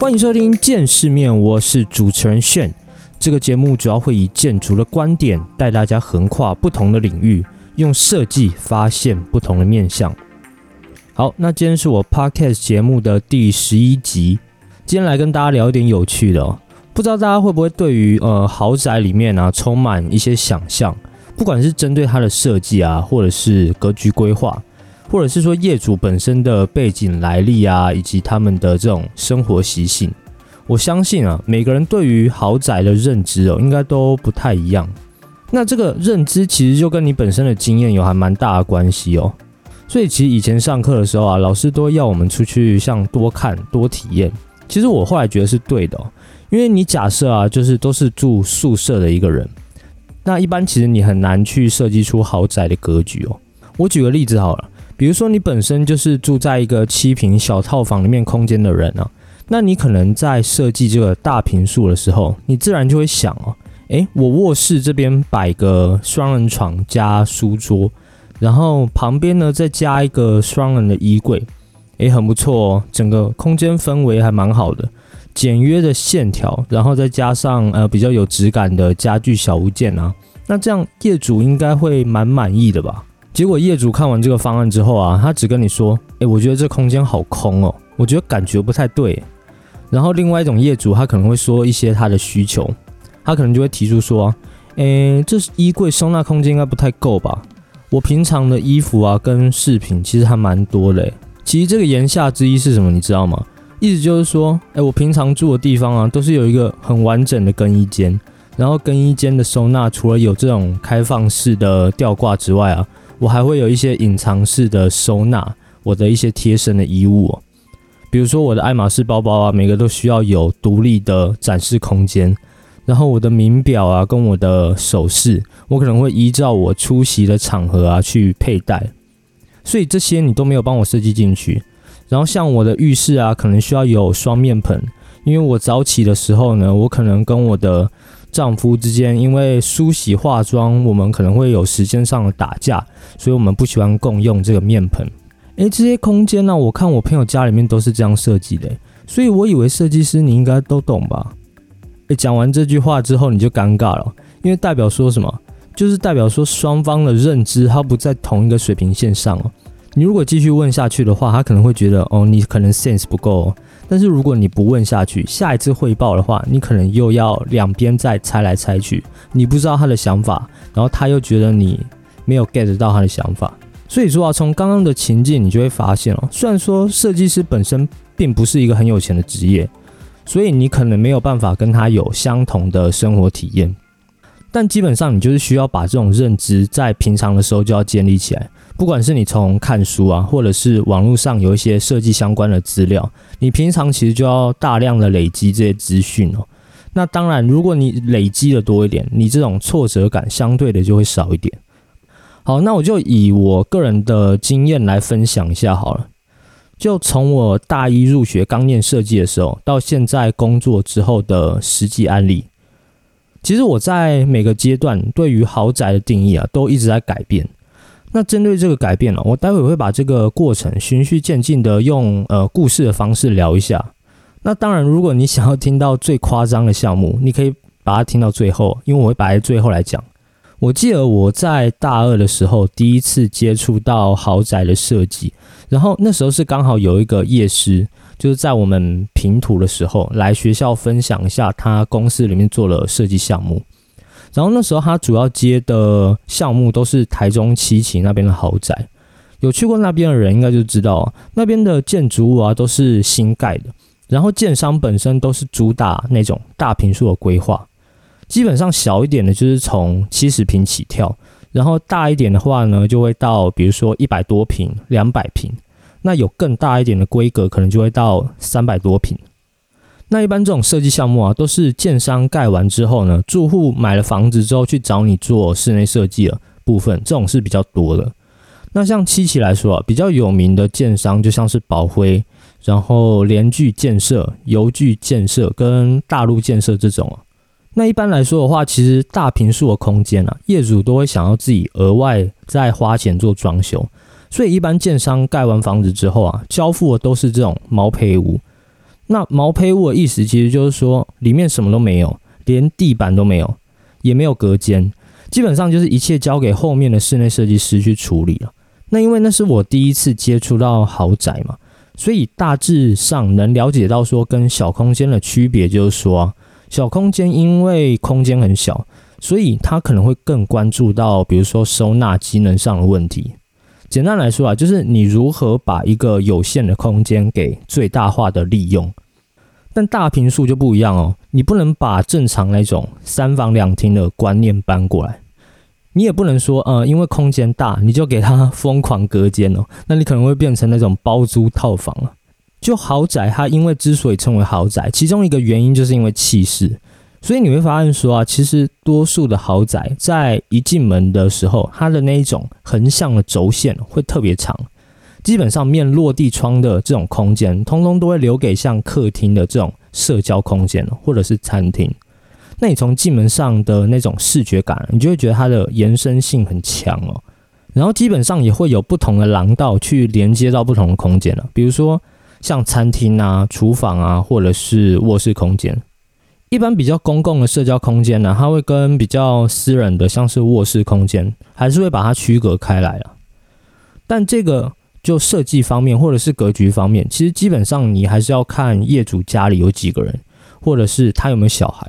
欢迎收听见世面，我是主持人炫。这个节目主要会以建筑的观点带大家横跨不同的领域，用设计发现不同的面向。好，那今天是我 podcast 节目的第十一集，今天来跟大家聊一点有趣的哦。不知道大家会不会对于呃豪宅里面啊充满一些想象，不管是针对它的设计啊，或者是格局规划。或者是说业主本身的背景来历啊，以及他们的这种生活习性，我相信啊，每个人对于豪宅的认知哦，应该都不太一样。那这个认知其实就跟你本身的经验有还蛮大的关系哦。所以其实以前上课的时候啊，老师都要我们出去像多看多体验。其实我后来觉得是对的，哦因为你假设啊，就是都是住宿舍的一个人，那一般其实你很难去设计出豪宅的格局哦。我举个例子好了。比如说，你本身就是住在一个七平小套房里面空间的人啊，那你可能在设计这个大平数的时候，你自然就会想哦，诶，我卧室这边摆个双人床加书桌，然后旁边呢再加一个双人的衣柜，诶，很不错哦，整个空间氛围还蛮好的，简约的线条，然后再加上呃比较有质感的家具小物件啊，那这样业主应该会蛮满意的吧？结果业主看完这个方案之后啊，他只跟你说：“诶，我觉得这空间好空哦，我觉得感觉不太对。”然后另外一种业主他可能会说一些他的需求，他可能就会提出说：“诶，这衣柜收纳空间应该不太够吧？我平常的衣服啊跟饰品其实还蛮多的。其实这个言下之意是什么，你知道吗？意思就是说，诶，我平常住的地方啊都是有一个很完整的更衣间，然后更衣间的收纳除了有这种开放式的吊挂之外啊。”我还会有一些隐藏式的收纳我的一些贴身的衣物，比如说我的爱马仕包包啊，每个都需要有独立的展示空间。然后我的名表啊，跟我的首饰，我可能会依照我出席的场合啊去佩戴。所以这些你都没有帮我设计进去。然后像我的浴室啊，可能需要有双面盆，因为我早起的时候呢，我可能跟我的丈夫之间因为梳洗化妆，我们可能会有时间上的打架，所以我们不喜欢共用这个面盆。诶，这些空间呢，我看我朋友家里面都是这样设计的，所以我以为设计师你应该都懂吧？诶，讲完这句话之后你就尴尬了，因为代表说什么？就是代表说双方的认知它不在同一个水平线上哦。你如果继续问下去的话，他可能会觉得哦，你可能 sense 不够。但是如果你不问下去，下一次汇报的话，你可能又要两边再猜来猜去，你不知道他的想法，然后他又觉得你没有 get 到他的想法。所以说啊，从刚刚的情境，你就会发现哦，虽然说设计师本身并不是一个很有钱的职业，所以你可能没有办法跟他有相同的生活体验。但基本上，你就是需要把这种认知在平常的时候就要建立起来。不管是你从看书啊，或者是网络上有一些设计相关的资料，你平常其实就要大量的累积这些资讯哦。那当然，如果你累积的多一点，你这种挫折感相对的就会少一点。好，那我就以我个人的经验来分享一下好了。就从我大一入学刚念设计的时候，到现在工作之后的实际案例。其实我在每个阶段对于豪宅的定义啊，都一直在改变。那针对这个改变呢，我待会会把这个过程循序渐进的用呃故事的方式聊一下。那当然，如果你想要听到最夸张的项目，你可以把它听到最后，因为我会摆在最后来讲。我记得我在大二的时候第一次接触到豪宅的设计，然后那时候是刚好有一个夜师。就是在我们平图的时候，来学校分享一下他公司里面做了设计项目。然后那时候他主要接的项目都是台中七期那边的豪宅。有去过那边的人应该就知道，那边的建筑物啊都是新盖的，然后建商本身都是主打那种大平数的规划。基本上小一点的就是从七十平起跳，然后大一点的话呢，就会到比如说一百多平、两百平。那有更大一点的规格，可能就会到三百多平。那一般这种设计项目啊，都是建商盖完之后呢，住户买了房子之后去找你做室内设计的部分，这种是比较多的。那像七期来说啊，比较有名的建商就像是宝辉，然后联聚建设、邮具建设跟大陆建设这种啊。那一般来说的话，其实大平数的空间啊，业主都会想要自己额外再花钱做装修。所以，一般建商盖完房子之后啊，交付的都是这种毛坯屋。那毛坯屋的意思其实就是说，里面什么都没有，连地板都没有，也没有隔间，基本上就是一切交给后面的室内设计师去处理了。那因为那是我第一次接触到豪宅嘛，所以大致上能了解到说跟小空间的区别，就是说小空间因为空间很小，所以它可能会更关注到比如说收纳机能上的问题。简单来说啊，就是你如何把一个有限的空间给最大化的利用。但大平数就不一样哦，你不能把正常那种三房两厅的观念搬过来，你也不能说呃，因为空间大你就给它疯狂隔间哦，那你可能会变成那种包租套房了。就豪宅，它因为之所以称为豪宅，其中一个原因就是因为气势。所以你会发现说啊，其实多数的豪宅在一进门的时候，它的那一种横向的轴线会特别长，基本上面落地窗的这种空间，通通都会留给像客厅的这种社交空间或者是餐厅。那你从进门上的那种视觉感，你就会觉得它的延伸性很强哦。然后基本上也会有不同的廊道去连接到不同的空间了，比如说像餐厅啊、厨房啊，或者是卧室空间。一般比较公共的社交空间呢，它会跟比较私人的，像是卧室空间，还是会把它区隔开来啊。但这个就设计方面或者是格局方面，其实基本上你还是要看业主家里有几个人，或者是他有没有小孩。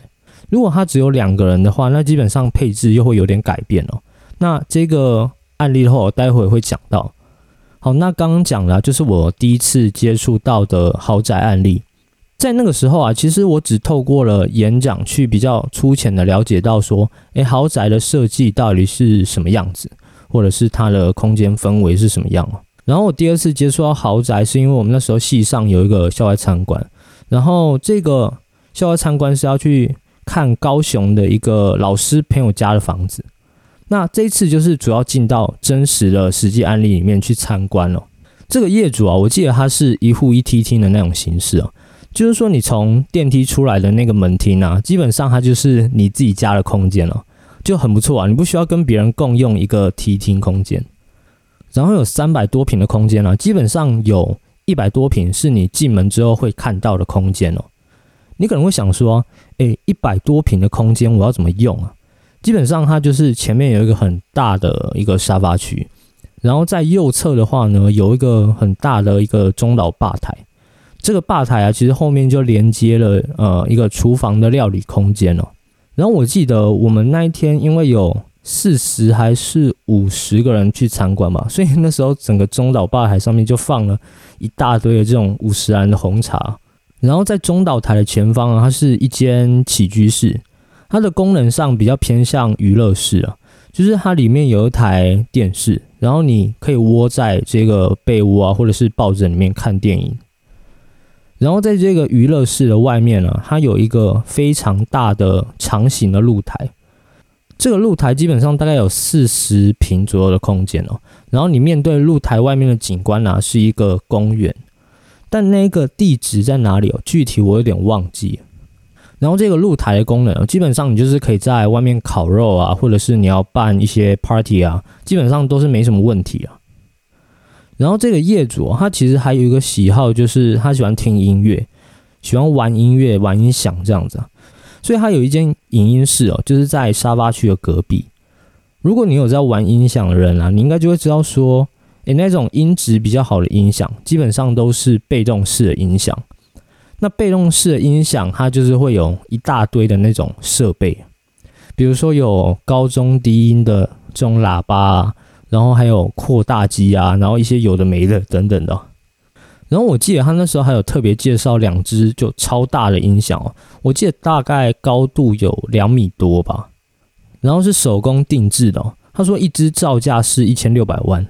如果他只有两个人的话，那基本上配置又会有点改变哦。那这个案例的话，我待会会讲到。好，那刚刚讲了，就是我第一次接触到的豪宅案例。在那个时候啊，其实我只透过了演讲去比较粗浅的了解到说，诶，豪宅的设计到底是什么样子，或者是它的空间氛围是什么样然后我第二次接触到豪宅，是因为我们那时候系上有一个校外参观，然后这个校外参观是要去看高雄的一个老师朋友家的房子。那这一次就是主要进到真实的实际案例里面去参观了。这个业主啊，我记得他是一户一梯厅的那种形式啊。就是说，你从电梯出来的那个门厅啊，基本上它就是你自己家的空间了，就很不错啊。你不需要跟别人共用一个梯厅空间，然后有三百多平的空间啊，基本上有一百多平是你进门之后会看到的空间哦。你可能会想说，诶，一百多平的空间我要怎么用啊？基本上它就是前面有一个很大的一个沙发区，然后在右侧的话呢，有一个很大的一个中岛吧台。这个吧台啊，其实后面就连接了呃一个厨房的料理空间哦。然后我记得我们那一天因为有四十还是五十个人去参观嘛，所以那时候整个中岛吧台上面就放了一大堆的这种五十兰的红茶。然后在中岛台的前方啊，它是一间起居室，它的功能上比较偏向娱乐室啊，就是它里面有一台电视，然后你可以窝在这个被窝啊或者是抱枕里面看电影。然后在这个娱乐室的外面呢，它有一个非常大的长形的露台。这个露台基本上大概有四十平左右的空间哦。然后你面对露台外面的景观呢，是一个公园。但那个地址在哪里哦？具体我有点忘记。然后这个露台的功能，基本上你就是可以在外面烤肉啊，或者是你要办一些 party 啊，基本上都是没什么问题啊。然后这个业主他其实还有一个喜好，就是他喜欢听音乐，喜欢玩音乐、玩音响这样子，所以他有一间影音室哦，就是在沙发区的隔壁。如果你有在玩音响的人啊，你应该就会知道说，诶，那种音质比较好的音响，基本上都是被动式的音响。那被动式的音响，它就是会有一大堆的那种设备，比如说有高中低音的这种喇叭。然后还有扩大机啊，然后一些有的没的等等的。然后我记得他那时候还有特别介绍两只就超大的音响哦，我记得大概高度有两米多吧。然后是手工定制的，他说一只造价是一千六百万。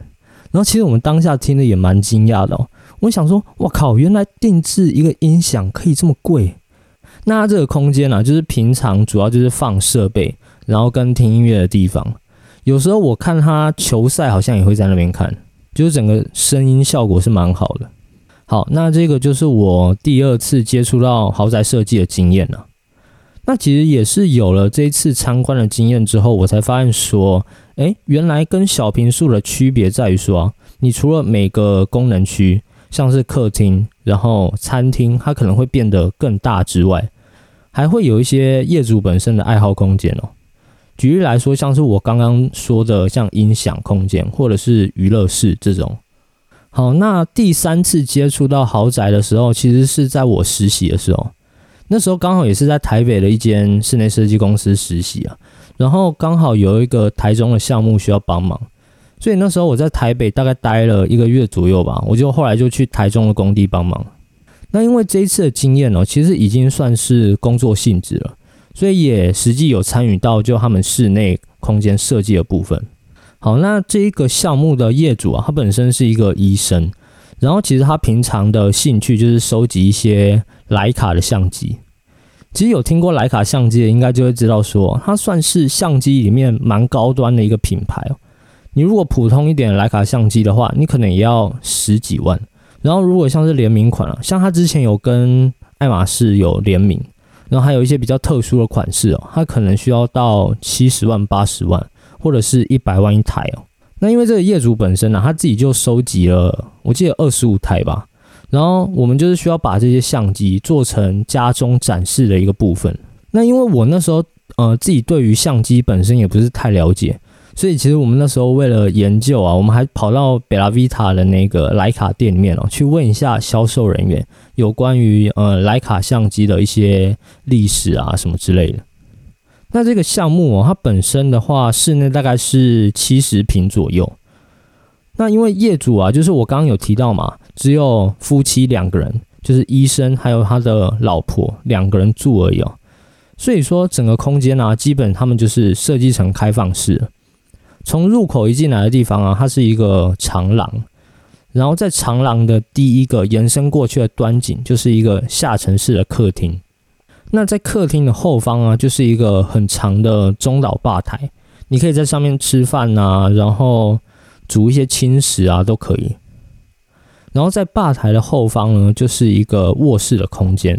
然后其实我们当下听的也蛮惊讶的哦，我想说，我靠，原来定制一个音响可以这么贵。那这个空间呢，就是平常主要就是放设备，然后跟听音乐的地方。有时候我看他球赛，好像也会在那边看，就是整个声音效果是蛮好的。好，那这个就是我第二次接触到豪宅设计的经验了。那其实也是有了这一次参观的经验之后，我才发现说，诶，原来跟小平数的区别在于说，你除了每个功能区，像是客厅，然后餐厅，它可能会变得更大之外，还会有一些业主本身的爱好空间哦。举例来说，像是我刚刚说的，像音响空间或者是娱乐室这种。好，那第三次接触到豪宅的时候，其实是在我实习的时候。那时候刚好也是在台北的一间室内设计公司实习啊，然后刚好有一个台中的项目需要帮忙，所以那时候我在台北大概待了一个月左右吧，我就后来就去台中的工地帮忙。那因为这一次的经验哦，其实已经算是工作性质了，所以也实际有参与到就他们室内空间设计的部分。好，那这一个项目的业主啊，他本身是一个医生，然后其实他平常的兴趣就是收集一些徕卡的相机。其实有听过徕卡相机的，应该就会知道说，它算是相机里面蛮高端的一个品牌哦。你如果普通一点徕卡相机的话，你可能也要十几万。然后如果像是联名款啊，像他之前有跟爱马仕有联名，然后还有一些比较特殊的款式哦，它可能需要到七十万、八十万。或者是一百万一台哦，那因为这个业主本身呢，他自己就收集了，我记得二十五台吧。然后我们就是需要把这些相机做成家中展示的一个部分。那因为我那时候呃自己对于相机本身也不是太了解，所以其实我们那时候为了研究啊，我们还跑到贝拉维塔的那个徕卡店里面哦，去问一下销售人员有关于呃徕卡相机的一些历史啊什么之类的。那这个项目哦，它本身的话，室内大概是七十平左右。那因为业主啊，就是我刚刚有提到嘛，只有夫妻两个人，就是医生还有他的老婆两个人住而已哦。所以说整个空间啊，基本他们就是设计成开放式。从入口一进来的地方啊，它是一个长廊，然后在长廊的第一个延伸过去的端景，就是一个下沉式的客厅。那在客厅的后方啊，就是一个很长的中岛吧台，你可以在上面吃饭呐，然后煮一些轻食啊，都可以。然后在吧台的后方呢，就是一个卧室的空间。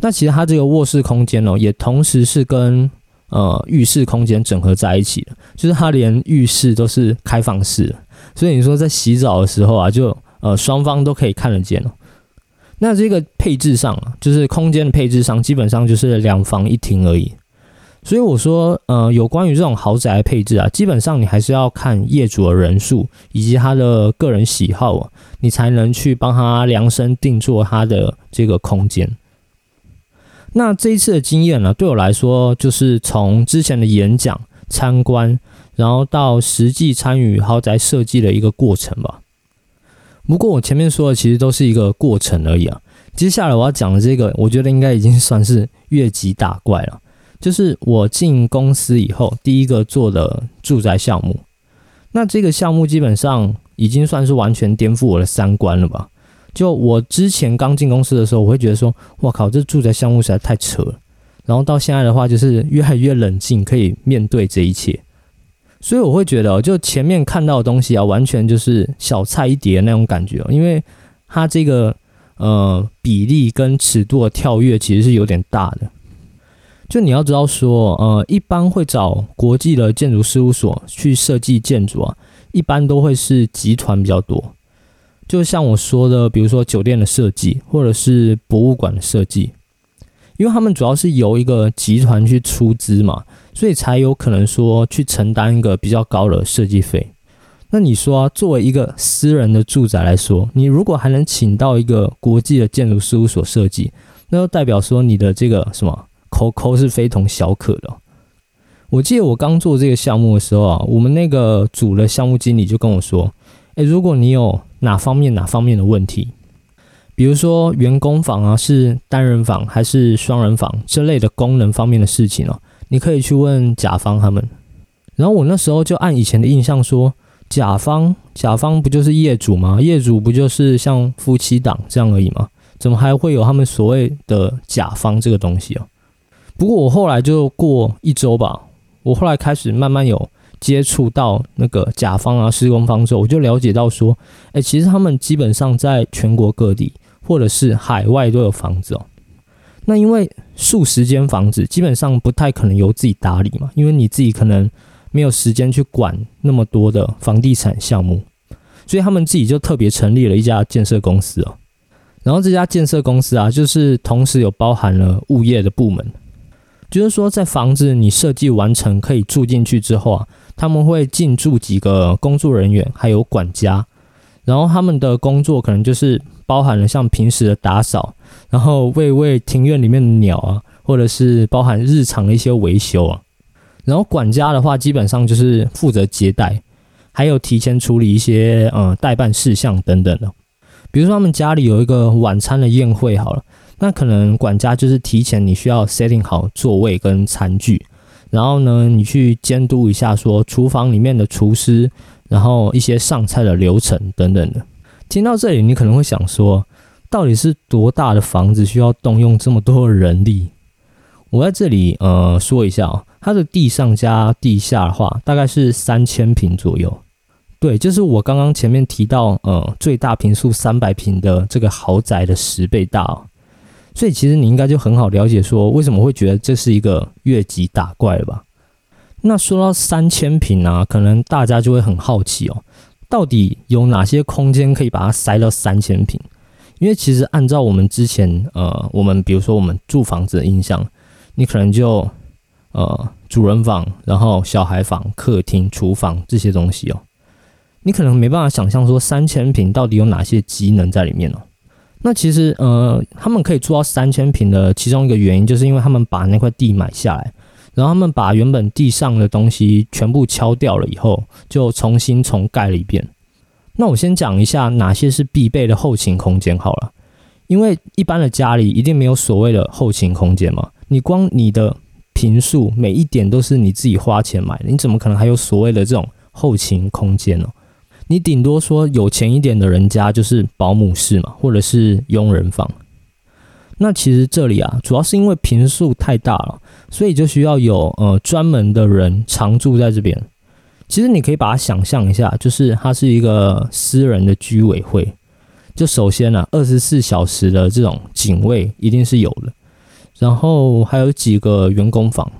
那其实它这个卧室空间哦，也同时是跟呃浴室空间整合在一起的，就是它连浴室都是开放式的，所以你说在洗澡的时候啊，就呃双方都可以看得见哦。那这个配置上啊，就是空间的配置上，基本上就是两房一厅而已。所以我说，呃，有关于这种豪宅的配置啊，基本上你还是要看业主的人数以及他的个人喜好啊，你才能去帮他量身定做他的这个空间。那这一次的经验呢，对我来说，就是从之前的演讲、参观，然后到实际参与豪宅设计的一个过程吧。不过我前面说的其实都是一个过程而已啊。接下来我要讲的这个，我觉得应该已经算是越级打怪了。就是我进公司以后第一个做的住宅项目，那这个项目基本上已经算是完全颠覆我的三观了吧？就我之前刚进公司的时候，我会觉得说，我靠，这住宅项目实在太扯了。然后到现在的话，就是越来越冷静，可以面对这一切。所以我会觉得，就前面看到的东西啊，完全就是小菜一碟那种感觉哦，因为它这个呃比例跟尺度的跳跃其实是有点大的。就你要知道说，呃，一般会找国际的建筑事务所去设计建筑啊，一般都会是集团比较多。就像我说的，比如说酒店的设计，或者是博物馆的设计，因为他们主要是由一个集团去出资嘛。所以才有可能说去承担一个比较高的设计费。那你说，作为一个私人的住宅来说，你如果还能请到一个国际的建筑事务所设计，那就代表说你的这个什么抠抠是非同小可的。我记得我刚做这个项目的时候啊，我们那个组的项目经理就跟我说：“诶，如果你有哪方面哪方面的问题，比如说员工房啊是单人房还是双人房这类的功能方面的事情哦。”你可以去问甲方他们，然后我那时候就按以前的印象说，甲方甲方不就是业主吗？业主不就是像夫妻档这样而已吗？怎么还会有他们所谓的甲方这个东西啊？不过我后来就过一周吧，我后来开始慢慢有接触到那个甲方啊、施工方之后，我就了解到说，哎，其实他们基本上在全国各地或者是海外都有房子哦。那因为数十间房子基本上不太可能由自己打理嘛，因为你自己可能没有时间去管那么多的房地产项目，所以他们自己就特别成立了一家建设公司哦。然后这家建设公司啊，就是同时有包含了物业的部门，就是说在房子你设计完成可以住进去之后啊，他们会进驻几个工作人员，还有管家。然后他们的工作可能就是包含了像平时的打扫，然后喂喂庭院里面的鸟啊，或者是包含日常的一些维修啊。然后管家的话，基本上就是负责接待，还有提前处理一些呃代办事项等等的。比如说他们家里有一个晚餐的宴会，好了，那可能管家就是提前你需要 setting 好座位跟餐具，然后呢，你去监督一下说厨房里面的厨师。然后一些上菜的流程等等的，听到这里，你可能会想说，到底是多大的房子需要动用这么多人力？我在这里呃说一下哦，它的地上加地下的话，大概是三千平左右。对，就是我刚刚前面提到呃最大平数三百平的这个豪宅的十倍大哦。所以其实你应该就很好了解说，为什么会觉得这是一个越级打怪了吧？那说到三千平啊，可能大家就会很好奇哦，到底有哪些空间可以把它塞到三千平？因为其实按照我们之前呃，我们比如说我们住房子的印象，你可能就呃主人房，然后小孩房、客厅、厨房这些东西哦，你可能没办法想象说三千平到底有哪些机能在里面哦。那其实呃，他们可以做到三千平的其中一个原因，就是因为他们把那块地买下来。然后他们把原本地上的东西全部敲掉了以后，就重新重盖了一遍。那我先讲一下哪些是必备的后勤空间好了，因为一般的家里一定没有所谓的后勤空间嘛。你光你的平数每一点都是你自己花钱买的，你怎么可能还有所谓的这种后勤空间呢？你顶多说有钱一点的人家就是保姆室嘛，或者是佣人房。那其实这里啊，主要是因为平数太大了，所以就需要有呃专门的人常住在这边。其实你可以把它想象一下，就是它是一个私人的居委会。就首先呢，二十四小时的这种警卫一定是有的，然后还有几个员工房，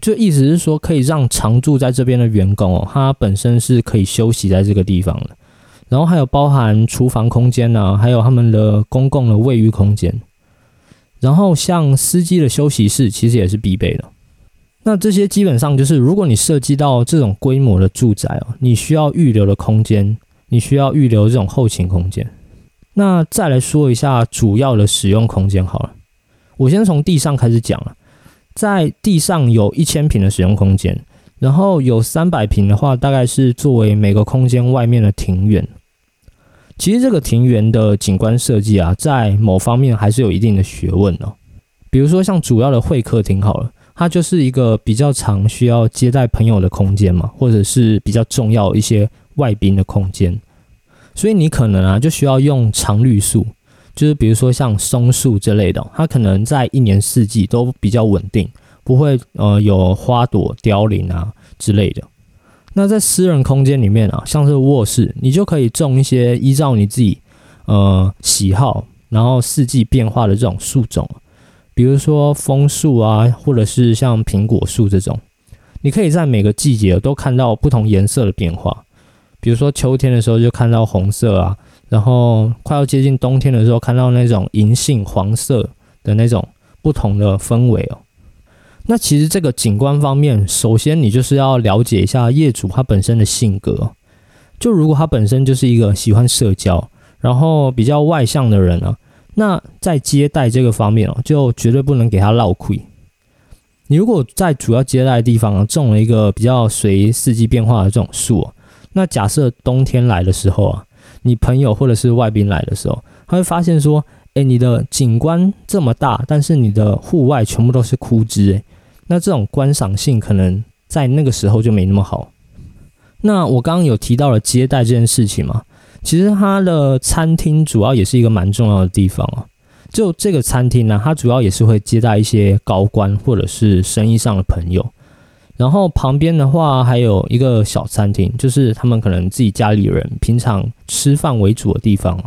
就意思是说可以让常住在这边的员工哦，他本身是可以休息在这个地方的。然后还有包含厨房空间呢，还有他们的公共的卫浴空间。然后像司机的休息室其实也是必备的。那这些基本上就是，如果你涉及到这种规模的住宅哦，你需要预留的空间，你需要预留这种后勤空间。那再来说一下主要的使用空间好了，我先从地上开始讲了。在地上有一千平的使用空间，然后有三百平的话，大概是作为每个空间外面的庭院。其实这个庭园的景观设计啊，在某方面还是有一定的学问哦。比如说像主要的会客厅好了，它就是一个比较常需要接待朋友的空间嘛，或者是比较重要一些外宾的空间。所以你可能啊，就需要用常绿树，就是比如说像松树之类的，它可能在一年四季都比较稳定，不会呃有花朵凋零啊之类的。那在私人空间里面啊，像是卧室，你就可以种一些依照你自己呃喜好，然后四季变化的这种树种，比如说枫树啊，或者是像苹果树这种，你可以在每个季节都看到不同颜色的变化。比如说秋天的时候就看到红色啊，然后快要接近冬天的时候看到那种银杏黄色的那种不同的氛围哦。那其实这个景观方面，首先你就是要了解一下业主他本身的性格。就如果他本身就是一个喜欢社交，然后比较外向的人啊，那在接待这个方面哦，就绝对不能给他落亏。你如果在主要接待的地方，种了一个比较随四季变化的这种树，那假设冬天来的时候啊，你朋友或者是外宾来的时候，他会发现说，哎，你的景观这么大，但是你的户外全部都是枯枝，哎。那这种观赏性可能在那个时候就没那么好。那我刚刚有提到了接待这件事情嘛，其实它的餐厅主要也是一个蛮重要的地方哦。就这个餐厅呢，它主要也是会接待一些高官或者是生意上的朋友。然后旁边的话还有一个小餐厅，就是他们可能自己家里人平常吃饭为主的地方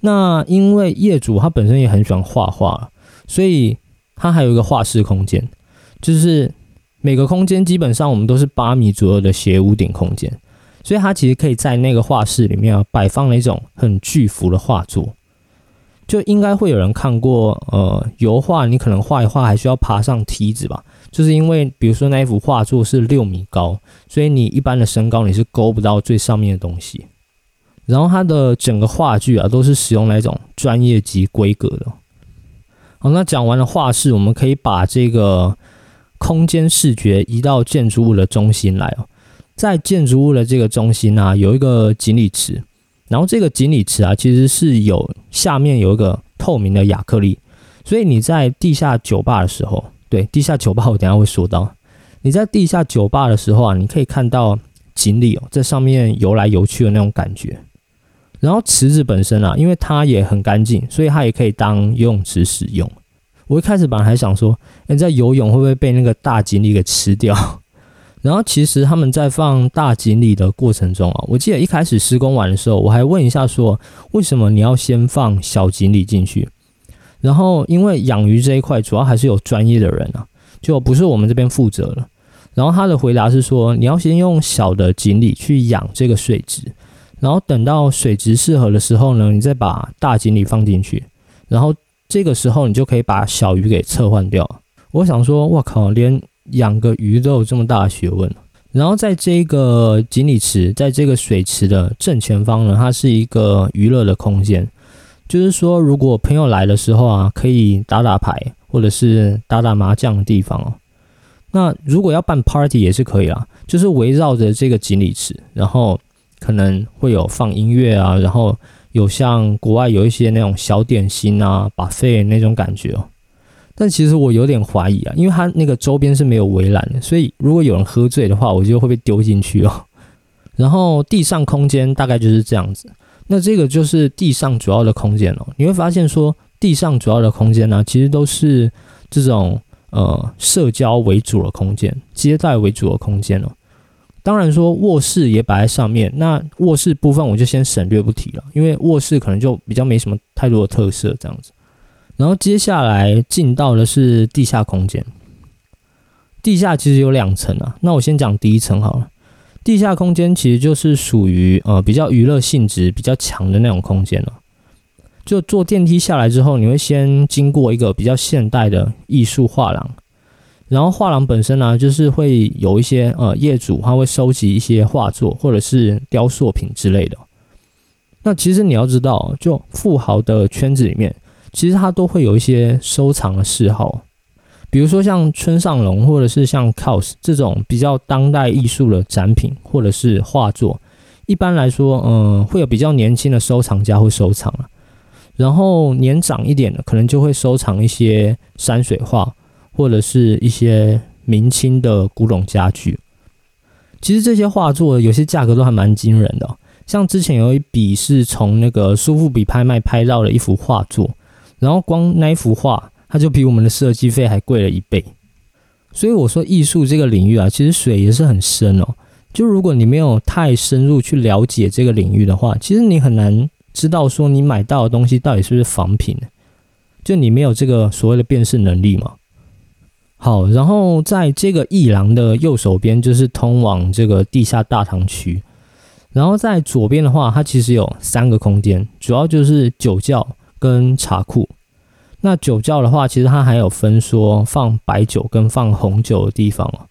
那因为业主他本身也很喜欢画画，所以他还有一个画室空间。就是每个空间基本上我们都是八米左右的斜屋顶空间，所以他其实可以在那个画室里面啊摆放了一种很巨幅的画作。就应该会有人看过，呃，油画你可能画一画还需要爬上梯子吧？就是因为比如说那一幅画作是六米高，所以你一般的身高你是勾不到最上面的东西。然后它的整个画具啊都是使用那种专业级规格的。好，那讲完了画室，我们可以把这个空间视觉移到建筑物的中心来哦。在建筑物的这个中心啊，有一个锦鲤池，然后这个锦鲤池啊，其实是有下面有一个透明的亚克力，所以你在地下酒吧的时候，对，地下酒吧我等下会说到，你在地下酒吧的时候啊，你可以看到锦鲤哦在上面游来游去的那种感觉。然后池子本身啊，因为它也很干净，所以它也可以当游泳池使用。我一开始本来还想说，你在游泳会不会被那个大锦鲤给吃掉？然后其实他们在放大锦鲤的过程中啊，我记得一开始施工完的时候，我还问一下说，为什么你要先放小锦鲤进去？然后因为养鱼这一块主要还是有专业的人啊，就不是我们这边负责了。然后他的回答是说，你要先用小的锦鲤去养这个水质。然后等到水质适合的时候呢，你再把大锦鲤放进去，然后这个时候你就可以把小鱼给撤换掉。我想说，我靠，连养个鱼都有这么大的学问。然后在这个锦鲤池，在这个水池的正前方呢，它是一个娱乐的空间，就是说如果朋友来的时候啊，可以打打牌或者是打打麻将的地方哦。那如果要办 party 也是可以啊，就是围绕着这个锦鲤池，然后。可能会有放音乐啊，然后有像国外有一些那种小点心啊，把费那种感觉哦。但其实我有点怀疑啊，因为它那个周边是没有围栏的，所以如果有人喝醉的话，我就会被丢进去哦。然后地上空间大概就是这样子。那这个就是地上主要的空间哦。你会发现说，地上主要的空间呢，其实都是这种呃社交为主的空间，接待为主的空间哦。当然说卧室也摆在上面，那卧室部分我就先省略不提了，因为卧室可能就比较没什么太多的特色这样子。然后接下来进到的是地下空间，地下其实有两层啊，那我先讲第一层好了。地下空间其实就是属于呃比较娱乐性质比较强的那种空间了。就坐电梯下来之后，你会先经过一个比较现代的艺术画廊。然后画廊本身呢，就是会有一些呃业主他会收集一些画作或者是雕塑品之类的。那其实你要知道，就富豪的圈子里面，其实他都会有一些收藏的嗜好，比如说像村上隆或者是像 Cos 这种比较当代艺术的展品或者是画作，一般来说，嗯，会有比较年轻的收藏家会收藏啊。然后年长一点的，可能就会收藏一些山水画。或者是一些明清的古董家具，其实这些画作有些价格都还蛮惊人的。像之前有一笔是从那个苏富比拍卖拍到了一幅画作，然后光那一幅画，它就比我们的设计费还贵了一倍。所以我说艺术这个领域啊，其实水也是很深哦。就如果你没有太深入去了解这个领域的话，其实你很难知道说你买到的东西到底是不是仿品。就你没有这个所谓的辨识能力嘛。好，然后在这个艺廊的右手边就是通往这个地下大堂区，然后在左边的话，它其实有三个空间，主要就是酒窖跟茶库。那酒窖的话，其实它还有分说放白酒跟放红酒的地方哦，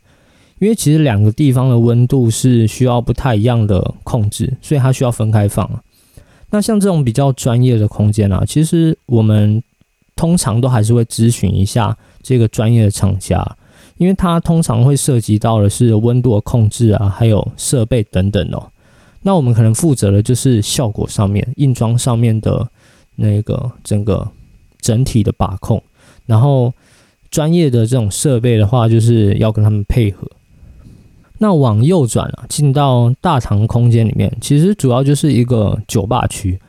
因为其实两个地方的温度是需要不太一样的控制，所以它需要分开放。那像这种比较专业的空间啊，其实我们通常都还是会咨询一下。这个专业的厂家，因为它通常会涉及到的是温度的控制啊，还有设备等等哦。那我们可能负责的就是效果上面、硬装上面的那个整个整体的把控。然后专业的这种设备的话，就是要跟他们配合。那往右转啊，进到大堂空间里面，其实主要就是一个酒吧区。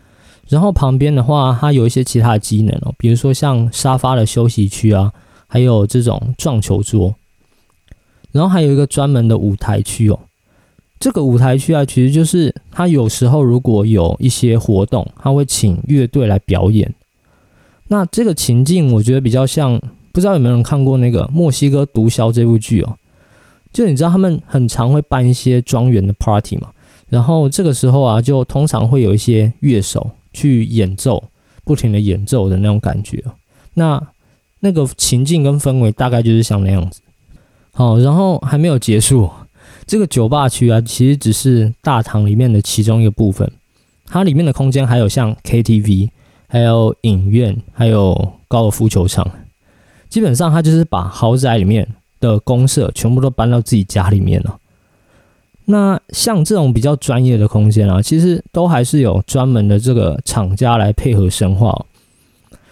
然后旁边的话，它有一些其他的机能哦，比如说像沙发的休息区啊。还有这种撞球桌，然后还有一个专门的舞台区哦。这个舞台区啊，其实就是他有时候如果有一些活动，他会请乐队来表演。那这个情境我觉得比较像，不知道有没有人看过那个《墨西哥毒枭》这部剧哦？就你知道他们很常会办一些庄园的 party 嘛，然后这个时候啊，就通常会有一些乐手去演奏，不停的演奏的那种感觉。那那个情境跟氛围大概就是像那样子。好，然后还没有结束，这个酒吧区啊，其实只是大堂里面的其中一个部分。它里面的空间还有像 KTV，还有影院，还有高尔夫球场。基本上，它就是把豪宅里面的公社全部都搬到自己家里面了。那像这种比较专业的空间啊，其实都还是有专门的这个厂家来配合深化。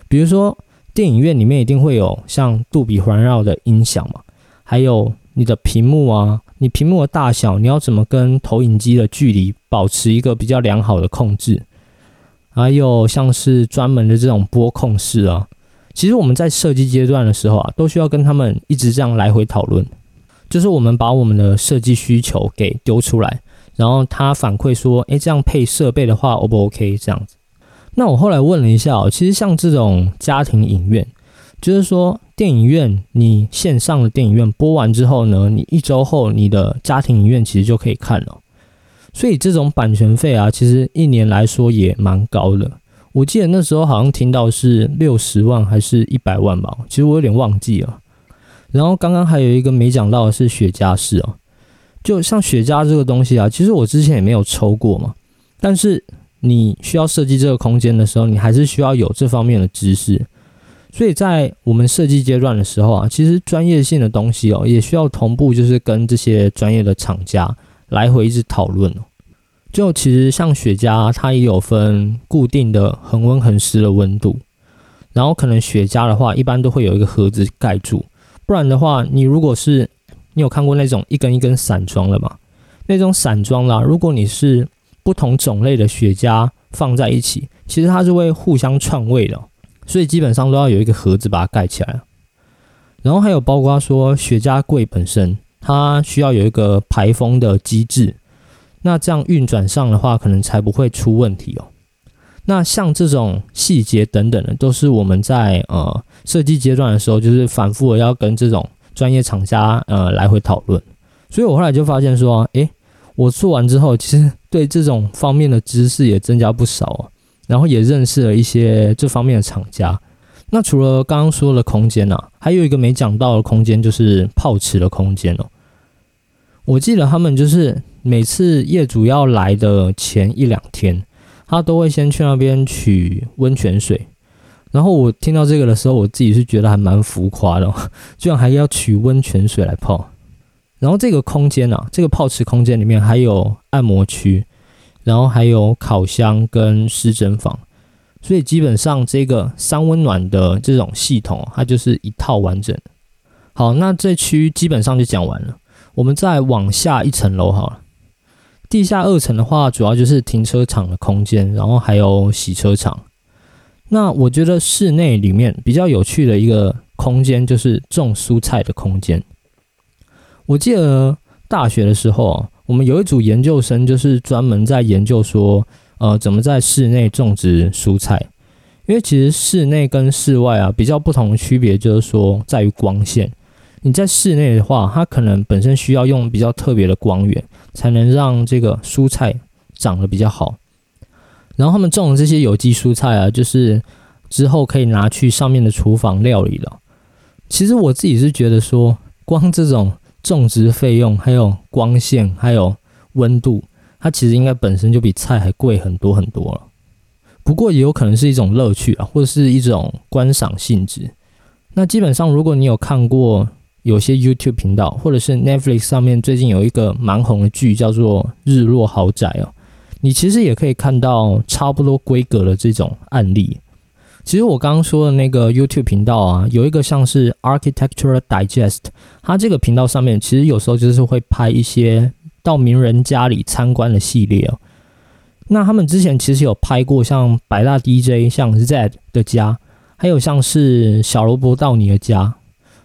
比如说，电影院里面一定会有像杜比环绕的音响嘛，还有你的屏幕啊，你屏幕的大小，你要怎么跟投影机的距离保持一个比较良好的控制？还有像是专门的这种播控室啊，其实我们在设计阶段的时候啊，都需要跟他们一直这样来回讨论。就是我们把我们的设计需求给丢出来，然后他反馈说：“诶，这样配设备的话，O 不 OK？” 这样子。那我后来问了一下哦，其实像这种家庭影院，就是说电影院你线上的电影院播完之后呢，你一周后你的家庭影院其实就可以看了。所以这种版权费啊，其实一年来说也蛮高的。我记得那时候好像听到是六十万还是一百万吧，其实我有点忘记了。然后刚刚还有一个没讲到的是雪茄室哦，就像雪茄这个东西啊，其实我之前也没有抽过嘛。但是你需要设计这个空间的时候，你还是需要有这方面的知识。所以在我们设计阶段的时候啊，其实专业性的东西哦，也需要同步，就是跟这些专业的厂家来回一直讨论哦。就其实像雪茄，它也有分固定的恒温恒湿的温度，然后可能雪茄的话，一般都会有一个盒子盖住。不然的话，你如果是你有看过那种一根一根散装的吗？那种散装啦，如果你是不同种类的雪茄放在一起，其实它是会互相串味的，所以基本上都要有一个盒子把它盖起来。然后还有包括说雪茄柜本身，它需要有一个排风的机制，那这样运转上的话，可能才不会出问题哦。那像这种细节等等的，都是我们在呃设计阶段的时候，就是反复的要跟这种专业厂家呃来回讨论。所以我后来就发现说，诶，我做完之后，其实对这种方面的知识也增加不少哦，然后也认识了一些这方面的厂家。那除了刚刚说的空间呢，还有一个没讲到的空间，就是泡池的空间哦。我记得他们就是每次业主要来的前一两天。他都会先去那边取温泉水，然后我听到这个的时候，我自己是觉得还蛮浮夸的，居然还要取温泉水来泡。然后这个空间啊，这个泡池空间里面还有按摩区，然后还有烤箱跟湿蒸房，所以基本上这个三温暖的这种系统，它就是一套完整。好，那这区基本上就讲完了，我们再往下一层楼好了。地下二层的话，主要就是停车场的空间，然后还有洗车场。那我觉得室内里面比较有趣的一个空间，就是种蔬菜的空间。我记得大学的时候，我们有一组研究生，就是专门在研究说，呃，怎么在室内种植蔬菜。因为其实室内跟室外啊，比较不同的区别就是说，在于光线。你在室内的话，它可能本身需要用比较特别的光源，才能让这个蔬菜长得比较好。然后他们种的这些有机蔬菜啊，就是之后可以拿去上面的厨房料理了。其实我自己是觉得说，光这种种植费用，还有光线，还有温度，它其实应该本身就比菜还贵很多很多了。不过也有可能是一种乐趣啊，或者是一种观赏性质。那基本上，如果你有看过，有些 YouTube 频道，或者是 Netflix 上面最近有一个蛮红的剧，叫做《日落豪宅》哦。你其实也可以看到差不多规格的这种案例。其实我刚刚说的那个 YouTube 频道啊，有一个像是 Architecture Digest，它这个频道上面其实有时候就是会拍一些到名人家里参观的系列哦。那他们之前其实有拍过像百大 DJ 像 Z 的家，还有像是小罗伯道尼的家。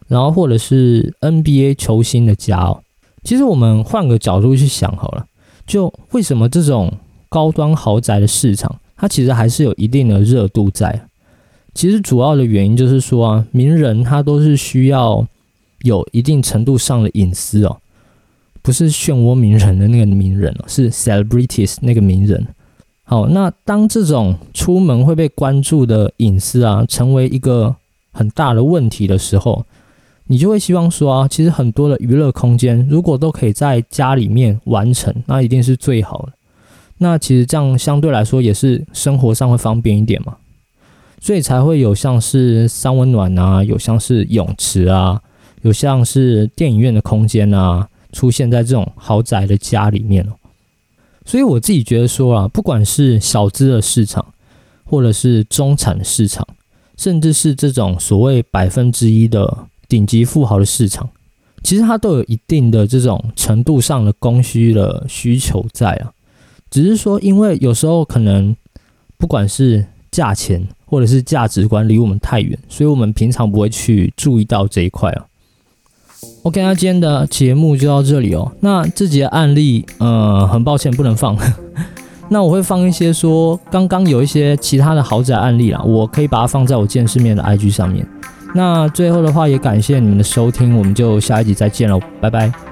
然后或者是 NBA 球星的家哦，其实我们换个角度去想好了，就为什么这种高端豪宅的市场，它其实还是有一定的热度在。其实主要的原因就是说啊，名人他都是需要有一定程度上的隐私哦，不是漩涡鸣人的那个名人哦，是 celebrities 那个名人。好，那当这种出门会被关注的隐私啊，成为一个很大的问题的时候，你就会希望说啊，其实很多的娱乐空间如果都可以在家里面完成，那一定是最好的。那其实这样相对来说也是生活上会方便一点嘛，所以才会有像是三温暖啊，有像是泳池啊，有像是电影院的空间啊，出现在这种豪宅的家里面哦。所以我自己觉得说啊，不管是小资的市场，或者是中产市场，甚至是这种所谓百分之一的顶级富豪的市场，其实它都有一定的这种程度上的供需的需求在啊。只是说，因为有时候可能不管是价钱或者是价值观离我们太远，所以我们平常不会去注意到这一块啊。OK，那今天的节目就到这里哦。那这节案例，呃，很抱歉不能放。那我会放一些说刚刚有一些其他的豪宅案例啦，我可以把它放在我见世面的 IG 上面。那最后的话，也感谢你们的收听，我们就下一集再见喽，拜拜。